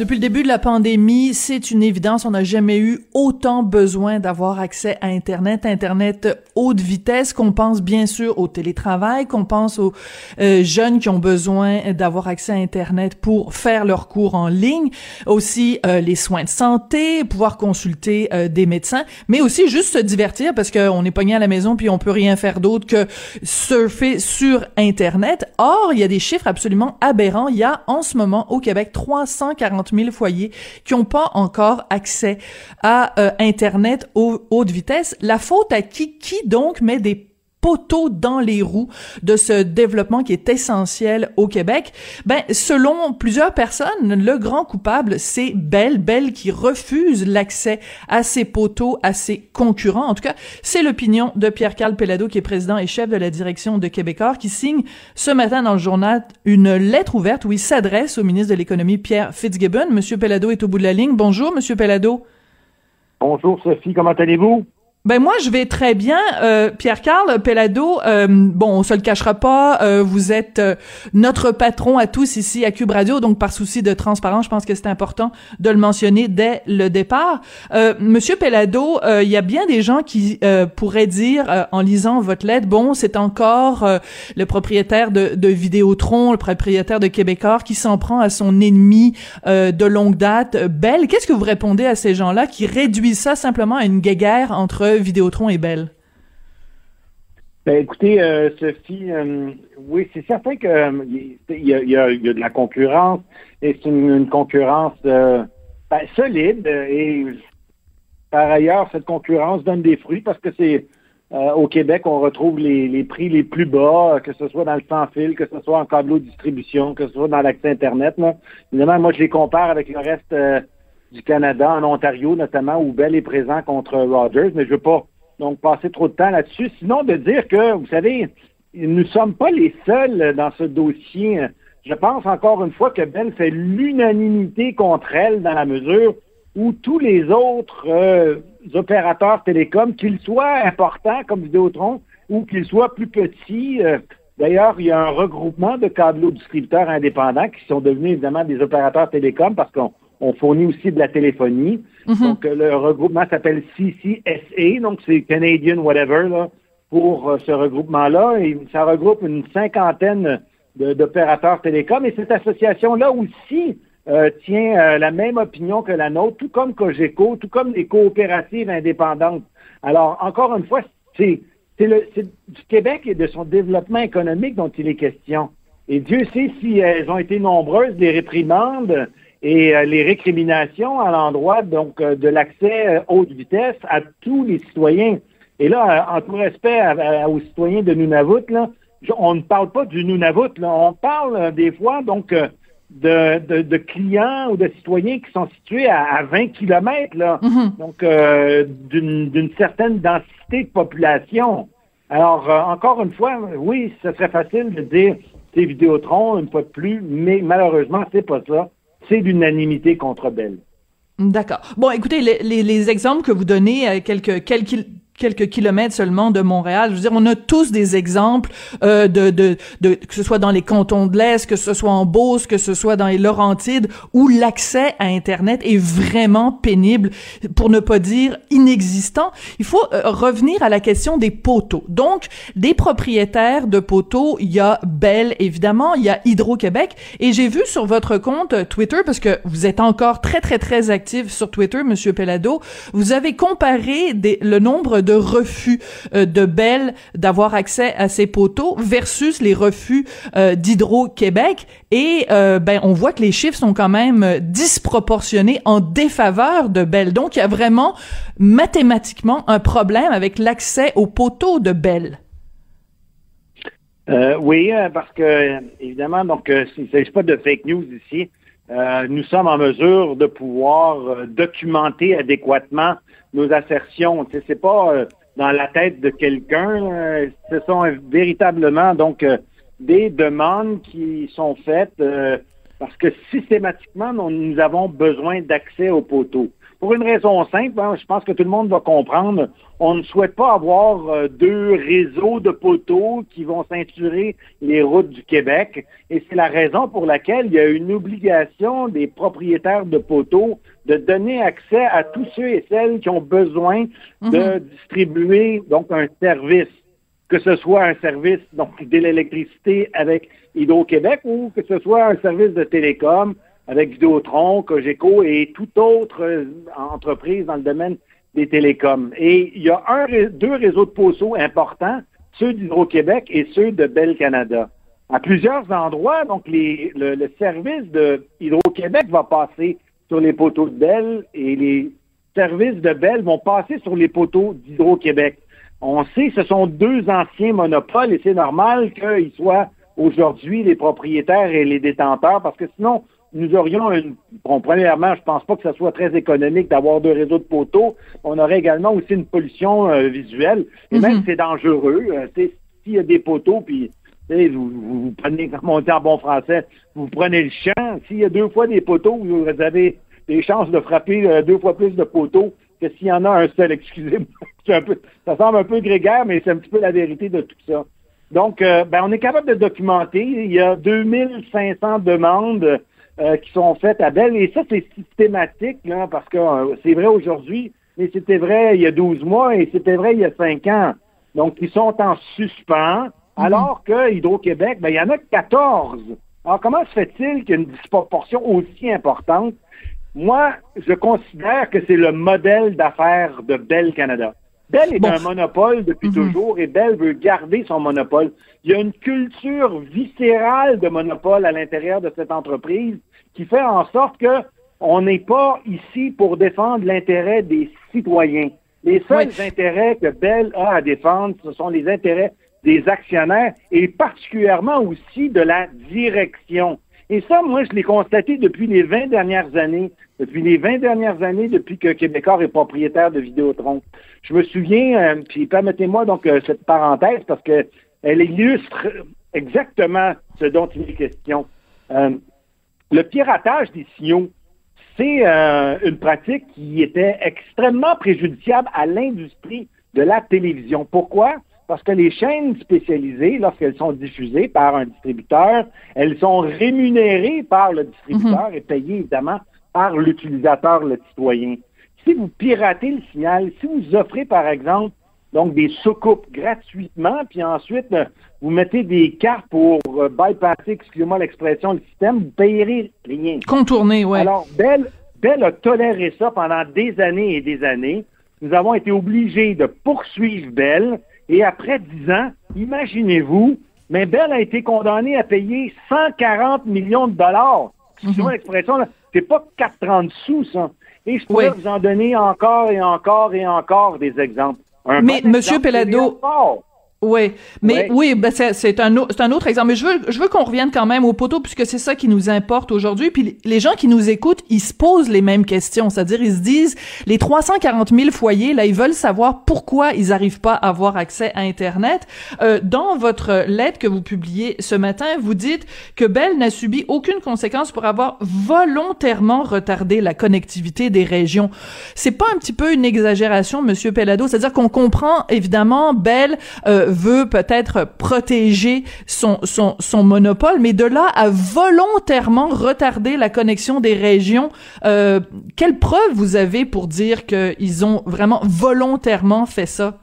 Depuis le début de la pandémie, c'est une évidence, on n'a jamais eu autant besoin d'avoir accès à Internet, Internet haute vitesse, qu'on pense bien sûr au télétravail, qu'on pense aux euh, jeunes qui ont besoin d'avoir accès à Internet pour faire leurs cours en ligne, aussi euh, les soins de santé, pouvoir consulter euh, des médecins, mais aussi juste se divertir parce qu'on est pogné à la maison puis on peut rien faire d'autre que surfer sur Internet. Or, il y a des chiffres absolument aberrants. Il y a en ce moment au Québec 340 000 foyers qui n'ont pas encore accès à euh, Internet haute vitesse. La faute à qui? Qui donc met des poteau dans les roues de ce développement qui est essentiel au Québec, ben selon plusieurs personnes, le grand coupable c'est Bell, Bell qui refuse l'accès à ces poteaux à ses concurrents. En tout cas, c'est l'opinion de Pierre-Carl Pellado qui est président et chef de la direction de Québecor qui signe ce matin dans le journal une lettre ouverte où il s'adresse au ministre de l'économie Pierre Fitzgibbon. Monsieur Pellado est au bout de la ligne. Bonjour monsieur Pellado. Bonjour Sophie, comment allez-vous? Ben moi je vais très bien, euh, Pierre Carl Pelado. Euh, bon, on se le cachera pas, euh, vous êtes euh, notre patron à tous ici à Cube Radio, donc par souci de transparence, je pense que c'est important de le mentionner dès le départ. Monsieur Pelado, il y a bien des gens qui pourraient dire en lisant votre lettre, bon, c'est encore le propriétaire de, de Vidéotron, le propriétaire de Québecor qui s'en prend à son ennemi de longue date, Belle. Qu'est-ce que vous répondez à ces gens-là qui réduisent ça simplement à une guéguerre entre Vidéotron est belle? Ben, écoutez, euh, Sophie, euh, oui, c'est certain qu'il euh, y, a, de la concurrence et c'est une, concurrence ben, solide et par ailleurs, cette concurrence donne des fruits parce que c'est au Québec, on retrouve les, prix les plus bas, que ce soit dans le sans-fil, que ce soit en câble distribution, que ce soit dans l'accès Internet. Évidemment, moi, je les compare avec le reste du Canada, en Ontario notamment, où Bell est présent contre Rogers, mais je ne veux pas donc passer trop de temps là-dessus. Sinon, de dire que, vous savez, nous ne sommes pas les seuls dans ce dossier. Je pense encore une fois que Bell fait l'unanimité contre elle dans la mesure où tous les autres euh, opérateurs télécoms, qu'ils soient importants comme Vidéotron ou qu'ils soient plus petits, euh, D'ailleurs, il y a un regroupement de câbleaux distributeurs indépendants qui sont devenus évidemment des opérateurs télécoms parce qu'on on fournit aussi de la téléphonie. Mhm. Donc, euh, le regroupement s'appelle CCSA, donc c'est Canadian whatever, là, pour euh, ce regroupement-là. Et ça regroupe une cinquantaine d'opérateurs télécoms. Et cette association-là aussi euh, tient la même opinion que la nôtre, tout comme Cogeco, tout comme les coopératives indépendantes. Alors, encore une fois, c'est du Québec et de son développement économique dont il est question. Et Dieu sait si elles ont été nombreuses, les réprimandes, et euh, les récriminations à l'endroit donc euh, de l'accès euh, haute vitesse à tous les citoyens. Et là, en tout respect aux citoyens de Nunavut, là, on ne parle pas du Nunavut, là, on parle des fois donc de, de, clients ou de citoyens qui sont situés à, 20 kilomètres, là, mm-hmm. donc d'une certaine densité de population. Alors, encore une fois, oui, ce serait facile de dire c'est Vidéotron, une fois de plus, mais malheureusement, c'est pas ça c'est l'unanimité contre Bell. D'accord. Bon, écoutez, les, les, exemples que vous donnez, euh, quelques, quelques quelques kilomètres seulement de Montréal. Je veux dire, on a tous des exemples euh, de, de, de, que ce soit dans les cantons de l'Est, que ce soit en Beauce, que ce soit dans les Laurentides, où l'accès à Internet est vraiment pénible, pour ne pas dire inexistant. Il faut euh, revenir à la question des poteaux. Donc, des propriétaires de poteaux, il y a Bell, évidemment, il y a Hydro-Québec, et j'ai vu sur votre compte Twitter, parce que vous êtes encore très, très, très actif sur Twitter, Monsieur Pelado, vous avez comparé des, le nombre de refus de Bell d'avoir accès à ces poteaux versus les refus d'Hydro-Québec. Et ben, on voit que les chiffres sont quand même disproportionnés en défaveur de Bell. Donc, il y a vraiment mathématiquement un problème avec l'accès aux poteaux de Bell. Euh, oui, euh, parce que évidemment, donc euh, il ne s'agit pas de fake news ici. Nous sommes en mesure de pouvoir documenter adéquatement nos assertions. Ce n'est pas dans la tête de quelqu'un. ce sont véritablement donc des demandes qui sont faites parce que systématiquement, nous avons besoin d'accès aux poteaux. Pour une raison simple, hein, je pense que tout le monde va comprendre, on ne souhaite pas avoir euh, deux réseaux de poteaux qui vont ceinturer les routes du Québec. Et c'est la raison pour laquelle il y a une obligation des propriétaires de poteaux de donner accès à tous ceux et celles qui ont besoin de mhm. distribuer donc un service que ce soit un service donc de l'électricité avec Hydro-Québec ou que ce soit un service de télécom avec Vidéotron, Cogeco et toute autre euh, entreprise dans le domaine des télécoms. Et il y a deux réseaux de poteaux importants, ceux d'Hydro-Québec et ceux de Bell Canada. À plusieurs endroits, donc le, service de Hydro-Québec va passer sur les poteaux de Bell et les services de Bell vont passer sur les poteaux d'Hydro-Québec. On sait que ce sont deux anciens monopoles et c'est normal qu'ils soient aujourd'hui les propriétaires et les détenteurs parce que sinon, nous aurions une. Bon, premièrement, je pense pas que ce soit très économique d'avoir deux réseaux de poteaux. On aurait également aussi une pollution euh, visuelle. Et même, mhm. c'est dangereux. Euh, s'il y a des poteaux, puis vous, vous, prenez, comme on dit en bon français, vous prenez le champ. S'il y a deux fois des poteaux, vous avez des chances de frapper euh, deux fois plus de poteaux que s'il y en a un seul, excusez-moi. ça semble un peu grégaire, mais c'est un petit peu la vérité de tout ça. Donc, euh, ben, on est capable de documenter. Il y a 2500 demandes euh, qui sont faites à Belle. Et ça, c'est systématique, là, parce que euh, c'est vrai aujourd'hui, mais c'était vrai il y a 12 mois et c'était vrai il y a 5 ans. Donc, ils sont en suspens, mhm. alors que Hydro-Québec, ben, il y en a 14. Alors, comment se fait-il qu'il y ait une disproportion aussi importante? Moi, je considère que c'est le modèle d'affaires de Bell Canada. Bell est un monopole depuis mhm. toujours et Bell veut garder son monopole. Il y a une culture viscérale de monopole à l'intérieur de cette entreprise qui fait en sorte que on n'est pas ici pour défendre l'intérêt des citoyens. Les seuls intérêts que Bell a à défendre, ce sont les intérêts des actionnaires et particulièrement aussi de la direction. Et ça, moi, je l'ai constaté depuis les 20 dernières années. Depuis les 20 dernières années, depuis que Québécois est propriétaire de Vidéotron. Je me souviens, euh, puis permettez-moi donc euh, cette parenthèse parce que elle illustre exactement ce dont il est question. Euh, le piratage des signaux, c'est une pratique qui était extrêmement préjudiciable à l'industrie de la télévision. Pourquoi? Parce que les chaînes spécialisées, lorsqu'elles sont diffusées par un distributeur, elles sont rémunérées par le distributeur mhm. et payées évidemment par l'utilisateur, le citoyen. Si vous piratez le signal, si vous offrez par exemple donc des soucoupes gratuitement, puis ensuite euh, vous mettez des cartes pour euh, bypasser, excusez-moi l'expression, le système, vous payerez rien. Contourner, oui. Alors, Bell, Bell a toléré ça pendant des années et des années. Nous avons été obligés de poursuivre Bell et après dix ans, imaginez-vous, mais Bell a été condamné à payer 140 millions de dollars. Excusez-moi mhm. l'expression, c'est pas 4,30 sous, ça. Et je pourrais vous en donner encore et encore et encore des exemples. mais, Monsieur Pelado, oui, mais oui, ben c'est un, un autre exemple. Mais je veux, je veux qu'on revienne quand même au poteau puisque c'est ça qui nous importe aujourd'hui. Puis les gens qui nous écoutent, ils se posent les mêmes questions, c'est-à-dire ils se disent les 340 000 foyers là, ils veulent savoir pourquoi ils n'arrivent pas à avoir accès à Internet. Euh, dans votre lettre que vous publiez ce matin, vous dites que Bell n'a subi aucune conséquence pour avoir volontairement retardé la connectivité des régions. C'est pas un petit peu une exagération, Monsieur Pellado, c'est-à-dire qu'on comprend évidemment Bell. Euh, veut peut-être protéger son, son, son monopole, mais de là à volontairement retarder la connexion des régions, euh, quelle preuve vous avez pour dire qu'ils ont vraiment volontairement fait ça?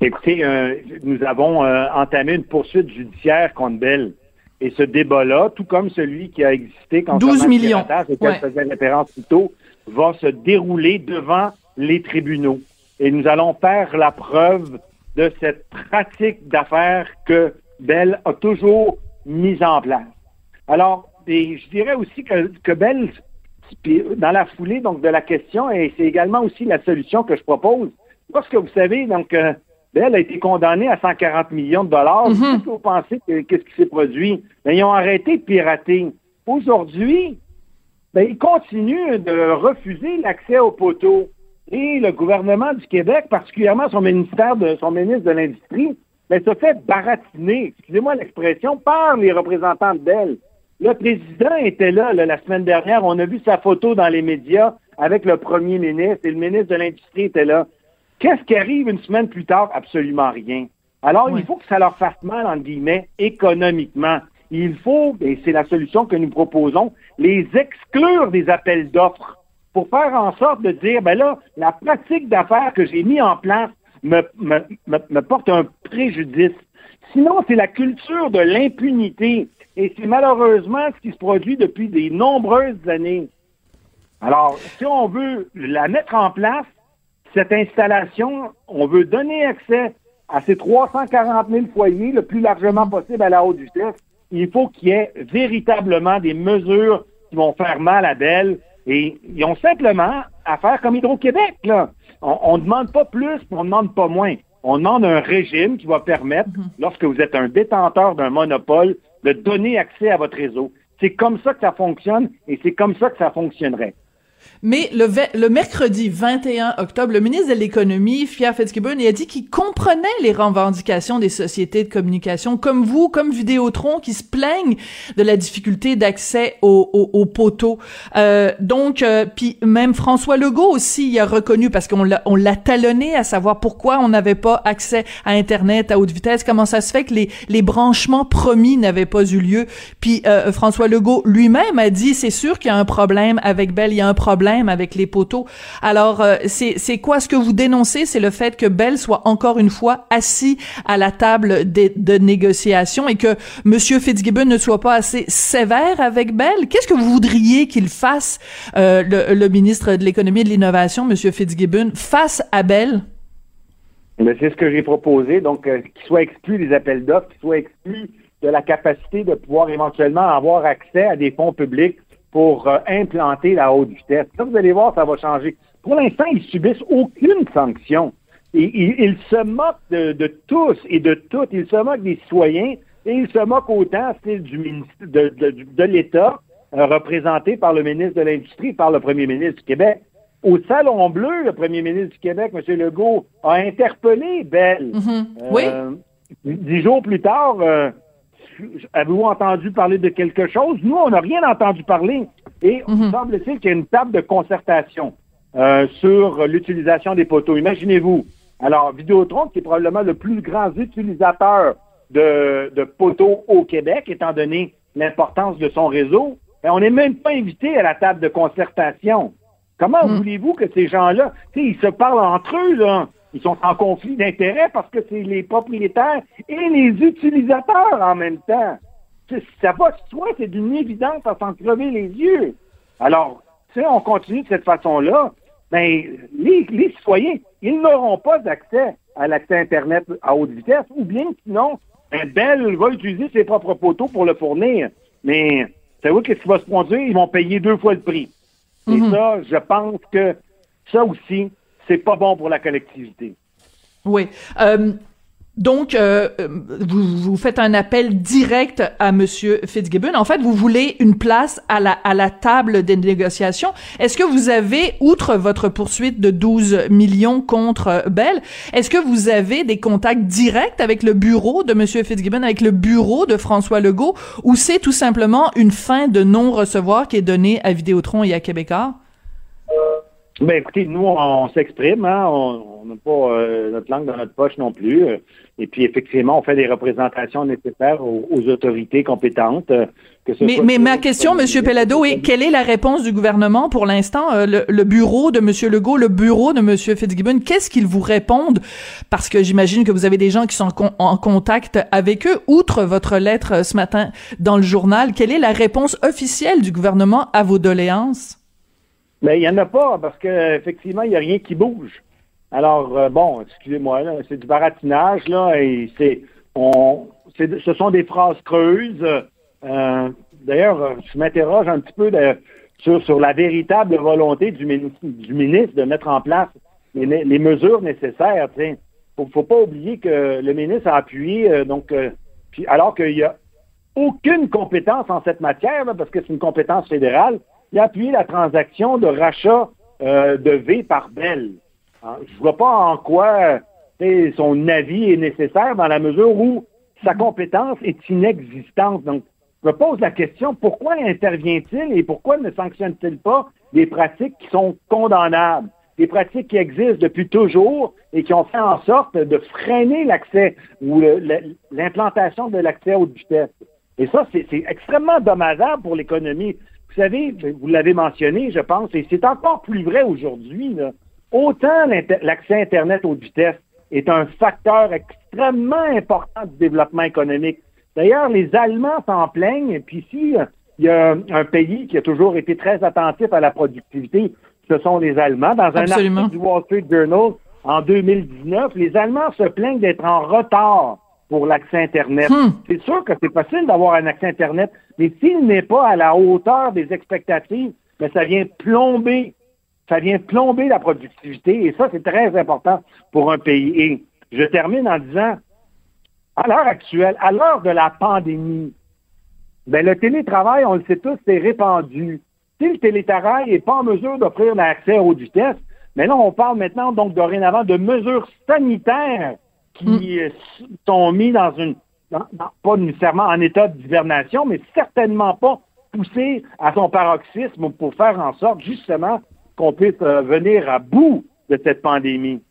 Écoutez, euh, nous avons euh, entamé une poursuite judiciaire contre Bell. Et ce débat-là, tout comme celui qui a existé quand 12 millions. auquel faisait référence plus tôt, va se dérouler devant les tribunaux. et nous allons faire la preuve de cette pratique d'affaires que Bell a toujours mise en place. Alors, et je dirais aussi que, que Bell, dans la foulée donc de la question, et c'est également aussi la solution que je propose, parce que vous savez, donc, euh, Bell a été condamné à 140 millions de dollars. Mm-hmm. Qu'est-ce que vous pensez qu'est-ce qui s'est produit? Ben, ils ont arrêté de pirater. Aujourd'hui, ben, ils continuent de refuser l'accès aux poteaux. Et le gouvernement du Québec, particulièrement son ministère de son ministre de l'Industrie, ben, se fait baratiner, excusez-moi l'expression, par les représentants de Bell. Le président était là, là, la semaine dernière. On a vu sa photo dans les médias avec le premier ministre et le ministre de l'Industrie était là. Qu'est-ce qui arrive une semaine plus tard? Absolument rien. Alors, il faut que ça leur fasse mal, en guillemets, économiquement. Il faut, et c'est la solution que nous proposons, les exclure des appels d'offres pour faire en sorte de dire, ben là, la pratique d'affaires que j'ai mis en place me, me, me, porte un préjudice. Sinon, c'est la culture de l'impunité. Et c'est malheureusement ce qui se produit depuis de nombreuses années. Alors, si on veut la mettre en place, cette installation, on veut donner accès à ces 340 000 foyers le plus largement possible à la haute vitesse. Il faut qu'il y ait véritablement des mesures qui vont faire mal à Belle. Et ils ont simplement à faire comme Hydro-Québec. Là. On ne demande pas plus, mais on ne demande pas moins. On demande un régime qui va permettre, mhm. lorsque vous êtes un détenteur d'un monopole, de donner accès à votre réseau. C'est comme ça que ça fonctionne et c'est comme ça que ça fonctionnerait. Mais le, le mercredi 21 octobre, le ministre de l'Économie, Pierre Fitzgibbon, a dit qu'il comprenait les revendications des sociétés de communication, comme vous, comme Vidéotron, qui se plaignent de la difficulté d'accès aux, aux, poteaux. Euh, donc, euh, puis même François Legault aussi, il a reconnu, parce qu'on l'a, on l'a talonné à savoir pourquoi on n'avait pas accès à Internet à haute vitesse, comment ça se fait que les, les branchements promis n'avaient pas eu lieu. Puis euh, François Legault lui-même a dit, c'est sûr qu'il y a un problème avec Bell, il y a un problème problème avec les poteaux. Alors, euh, c'est quoi ce que vous dénoncez? C'est le fait que Bell soit encore une fois assis à la table de, négociation et que Monsieur Fitzgibbon ne soit pas assez sévère avec Bell? Qu'est-ce que vous voudriez qu'il fasse, euh, le, le, ministre de l'Économie et de l'Innovation, Monsieur Fitzgibbon, face à Bell? C'est ce que j'ai proposé, donc euh, qu'il soit exclu des appels d'offres, qu'il soit exclu de la capacité de pouvoir éventuellement avoir accès à des fonds publics pour euh, implanter la haute vitesse. Là, vous allez voir, ça va changer. Pour l'instant, ils subissent aucune sanction. Et, ils, se moquent de, tous et de toutes. Ils se moquent des citoyens et ils se moquent autant du de, de, de l'État euh, représenté par le ministre de l'Industrie, par le premier ministre du Québec. Au Salon Bleu, le premier ministre du Québec, M. Legault, a interpellé Bell. Oui. Euh, dix jours plus tard, avez-vous entendu parler de quelque chose? Nous, on n'a rien entendu parler. Et mhm. semble-t-il qu'il y a une table de concertation euh, sur l'utilisation des poteaux. Imaginez-vous. Alors, Vidéotron, qui est probablement le plus grand utilisateur de, poteaux au Québec, étant donné l'importance de son réseau, ben, on n'est même pas invité à la table de concertation. Comment mhm. voulez-vous que ces gens-là, ils se parlent entre eux, là? Ils sont en conflit d'intérêts parce que c'est les propriétaires et les utilisateurs en même temps. Ça va soit c'est d'une évidence à s'en crever les yeux. Alors, si on continue de cette façon-là, ben, les, les citoyens, ils n'auront pas d'accès à l'accès Internet à haute vitesse, ou bien sinon, un Bell va utiliser ses propres poteaux pour le fournir. Mais, savez qu'est-ce qui va se produire? Ils vont payer deux fois le prix. Et mm-hmm. ça, je pense que ça aussi, c'est pas bon pour la collectivité. Oui. Euh, donc, euh, vous, faites un appel direct à Monsieur Fitzgibbon. En fait, vous voulez une place à la, à la table des négociations. Est-ce que vous avez, outre votre poursuite de 12 millions contre Bell, est-ce que vous avez des contacts directs avec le bureau de Monsieur Fitzgibbon, avec le bureau de François Legault, ou c'est tout simplement une fin de non-recevoir qui est donnée à Vidéotron et à Québécois? Ben écoutez, nous, on, s'exprime, hein, on n'a pas euh, notre langue dans notre poche non plus. Euh, et puis effectivement, on fait des représentations nécessaires aux, autorités compétentes. Euh, mais, mais ma question, Monsieur Pellado, est quelle est la réponse du gouvernement pour l'instant le, bureau de Monsieur Legault, le bureau de Monsieur Fitzgibbon, qu'est-ce qu'ils vous répondent? Parce que j'imagine que vous avez des gens qui sont en contact avec eux. Outre votre lettre ce matin dans le journal, quelle est la réponse officielle du gouvernement à vos doléances? Mais il n'y en a pas parce qu'effectivement, il n'y a rien qui bouge. Alors, bon, excusez-moi, c'est du baratinage, là, et c'est, on, ce sont des phrases creuses. D'ailleurs, je m'interroge un petit peu sur, sur la véritable volonté du ministre, de mettre en place les, mesures nécessaires. Il ne faut, pas oublier que le ministre a appuyé, euh, donc, euh, puis, alors qu'il n'y a aucune compétence en cette matière, parce que c'est une compétence fédérale, il a appuyé la transaction de rachat euh, de V par Bell. Hein, je ne vois pas en quoi son avis est nécessaire dans la mesure où sa compétence est inexistante. Donc, je me pose la question, pourquoi intervient-il et pourquoi ne sanctionne-t-il pas des pratiques qui sont condamnables? des pratiques qui existent depuis toujours et qui ont fait en sorte de freiner l'accès ou l'implantation de l'accès haute vitesse. Et ça, c'est extrêmement dommageable pour l'économie. Vous savez, vous l'avez mentionné, je pense, et c'est encore plus vrai aujourd'hui. Autant l'accès Internet haute vitesse est un facteur extrêmement important du développement économique. D'ailleurs, les Allemands s'en plaignent, et puis ici, il y a un pays qui a toujours été très attentif à la productivité ce sont les Allemands. Dans un article du Wall Street Journal en 2019, les Allemands se plaignent d'être en retard pour l'accès Internet. Hmm. C'est sûr que c'est possible d'avoir un accès Internet, mais s'il n'est pas à la hauteur des expectatives, mais ça vient plomber, ça vient plomber la productivité, et ça, c'est très important pour un pays. Et je termine en disant, à l'heure actuelle, à l'heure de la pandémie, ben, le télétravail, on le sait tous, c'est répandu. Si le télétravail n'est pas en mesure d'offrir l'accès à haute vitesse, mais là, on parle maintenant, donc, dorénavant, de mesures sanitaires qui mm. sont mises dans une, pas nécessairement en état d'hibernation, mais certainement pas poussées à son paroxysme pour faire en sorte, justement, qu'on puisse euh, venir à bout de cette pandémie.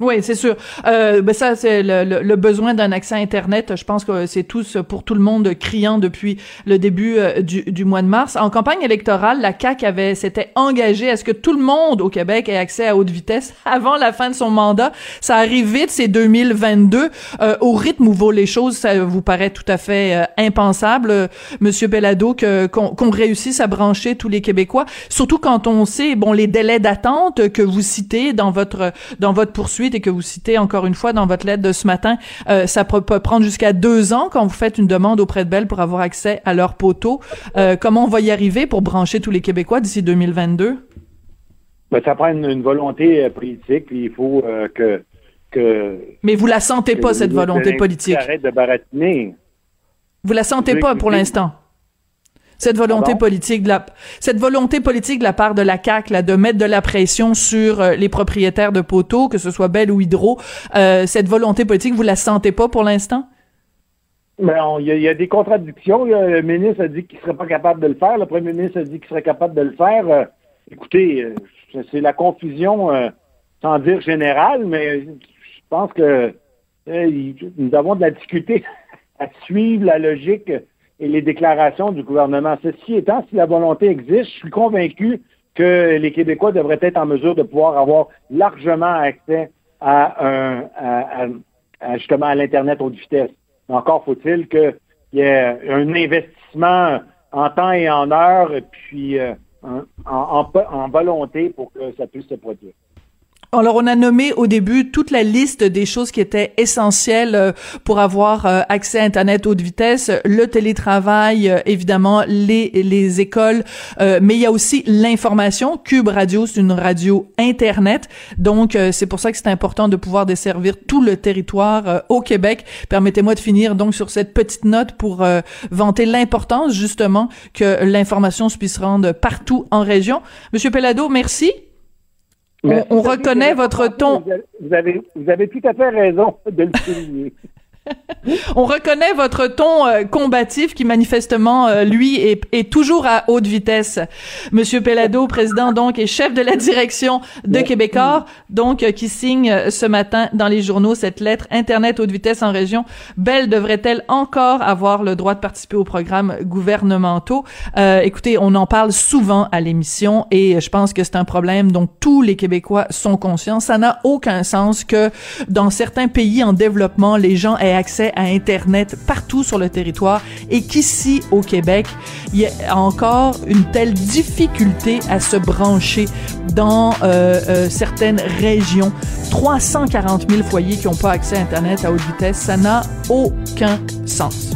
Oui, c'est sûr. Euh, ben ça, c'est le, le, besoin d'un accès Internet. Je pense que c'est tous pour tout le monde criant depuis le début euh, du, du, mois de mars. En campagne électorale, la CAQ avait s'était engagée à ce que tout le monde au Québec ait accès à haute vitesse avant la fin de son mandat. Ça arrive vite, c'est 2022. Euh, au rythme où vont les choses, ça vous paraît tout à fait euh, impensable, Monsieur Bellado, que qu'on réussisse à brancher tous les Québécois? Surtout quand on sait, bon, les délais d'attente que vous citez dans votre dans votre poursuite et que vous citez encore une fois dans votre lettre de ce matin, euh, ça peut, prendre jusqu'à deux ans quand vous faites une demande auprès de Bell pour avoir accès à leur poteau. Euh, comment on va y arriver pour brancher tous les Québécois d'ici 2022? Ben, ça prend une, volonté euh, politique, il faut que, que... Mais vous la sentez pas, cette volonté politique? Arrête de baratiner. Vous la sentez pas pour l'instant? Cette volonté politique de la cette volonté politique de la part de la CAC là de mettre de la pression sur euh, les propriétaires de poteaux que ce soit Bell ou Hydro euh, cette volonté politique vous la sentez pas pour l'instant? Mais il y, a des contradictions. Le ministre a dit qu'il serait pas capable de le faire. Le premier ministre a dit qu'il serait capable de le faire. Euh, écoutez, c'est la confusion, sans dire générale, mais je pense que nous avons de la difficulté à suivre la logique et les déclarations du gouvernement. Ceci étant, si la volonté existe, je suis convaincu que les Québécois devraient être en mesure de pouvoir avoir largement accès à, un, à, justement à l'Internet haute vitesse. Encore faut-il qu'il y ait un investissement en temps et en heure, puis euh, en volonté pour que ça puisse se produire. Alors, on a nommé au début toute la liste des choses qui étaient essentielles euh, pour avoir euh, accès à Internet haute vitesse, le télétravail, euh, évidemment, les, les écoles, mais il y a aussi l'information. Cube Radio, c'est une radio Internet, donc c'est pour ça que c'est important de pouvoir desservir tout le territoire au Québec. Permettez-moi de finir donc sur cette petite note pour vanter l'importance justement que l'information se puisse rendre partout en région. Monsieur Pellado, merci. On, reconnaît votre ton. Vous avez, vous avez tout à fait raison de le souligner. On reconnaît votre ton euh, combatif qui manifestement euh, lui est, est, toujours à haute vitesse. Monsieur Pellado, président donc et chef de la direction de Québécois, donc euh, qui signe ce matin dans les journaux cette lettre Internet haute vitesse en région. Belle devrait-elle encore avoir le droit de participer aux programmes gouvernementaux? Écoutez, on en parle souvent à l'émission et je pense que c'est un problème dont tous les Québécois sont conscients. Ça n'a aucun sens que dans certains pays en développement, les gens aient accès à Internet partout sur le territoire et qu'ici, au Québec, il y a encore une telle difficulté à se brancher dans euh, euh, certaines régions. 340 000 foyers qui n'ont pas accès à Internet à haute vitesse, ça n'a aucun sens.